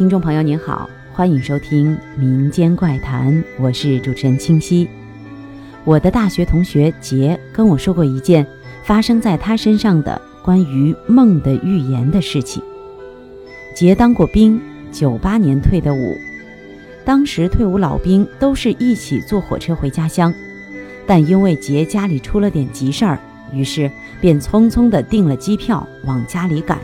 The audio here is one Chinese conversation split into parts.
听众朋友您好，欢迎收听民间怪谈，我是主持人清溪。我的大学同学杰跟我说过一件发生在他身上的关于梦的预言的事情。杰当过兵，九八年退的伍，当时退伍老兵都是一起坐火车回家乡，但因为杰家里出了点急事儿，于是便匆匆地订了机票往家里赶。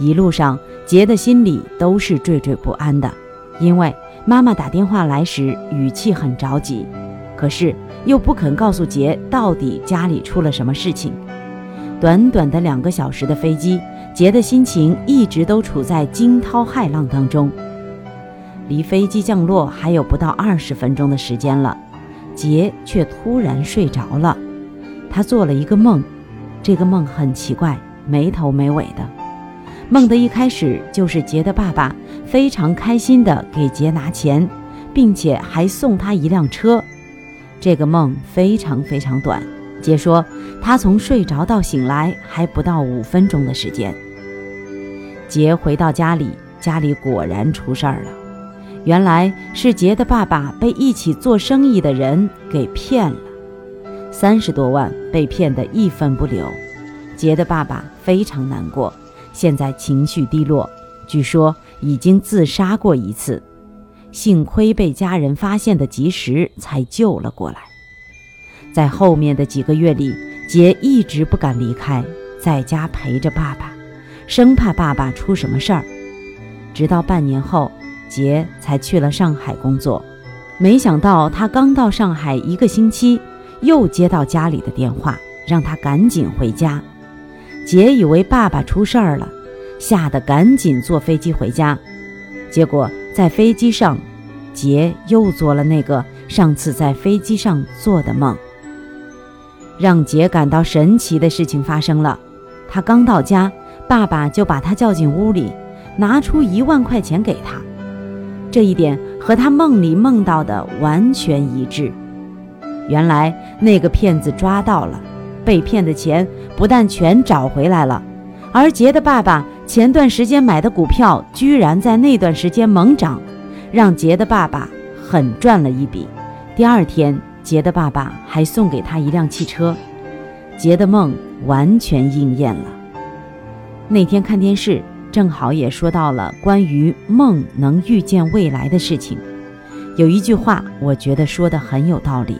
一路上，杰的心里都是惴惴不安的，因为妈妈打电话来时语气很着急，可是又不肯告诉杰到底家里出了什么事情。短短的两个小时的飞机，杰的心情一直都处在惊涛骇浪当中。离飞机降落还有不到二十分钟的时间了，杰却突然睡着了。他做了一个梦，这个梦很奇怪，没头没尾的。梦的一开始就是杰的爸爸非常开心地给杰拿钱，并且还送他一辆车。这个梦非常非常短，杰说他从睡着到醒来还不到五分钟的时间。杰回到家里，家里果然出事儿了，原来是杰的爸爸被一起做生意的人给骗了，三十多万被骗得一分不留。杰的爸爸非常难过。现在情绪低落，据说已经自杀过一次，幸亏被家人发现的及时，才救了过来。在后面的几个月里，杰一直不敢离开，在家陪着爸爸，生怕爸爸出什么事儿。直到半年后，杰才去了上海工作。没想到他刚到上海一个星期，又接到家里的电话，让他赶紧回家。杰以为爸爸出事儿了，吓得赶紧坐飞机回家。结果在飞机上，杰又做了那个上次在飞机上做的梦。让杰感到神奇的事情发生了：他刚到家，爸爸就把他叫进屋里，拿出一万块钱给他。这一点和他梦里梦到的完全一致。原来那个骗子抓到了。被骗的钱不但全找回来了，而杰的爸爸前段时间买的股票居然在那段时间猛涨，让杰的爸爸狠赚了一笔。第二天，杰的爸爸还送给他一辆汽车。杰的梦完全应验了。那天看电视，正好也说到了关于梦能预见未来的事情。有一句话，我觉得说的很有道理：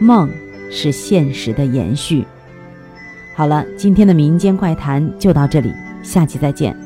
梦。是现实的延续。好了，今天的民间怪谈就到这里，下期再见。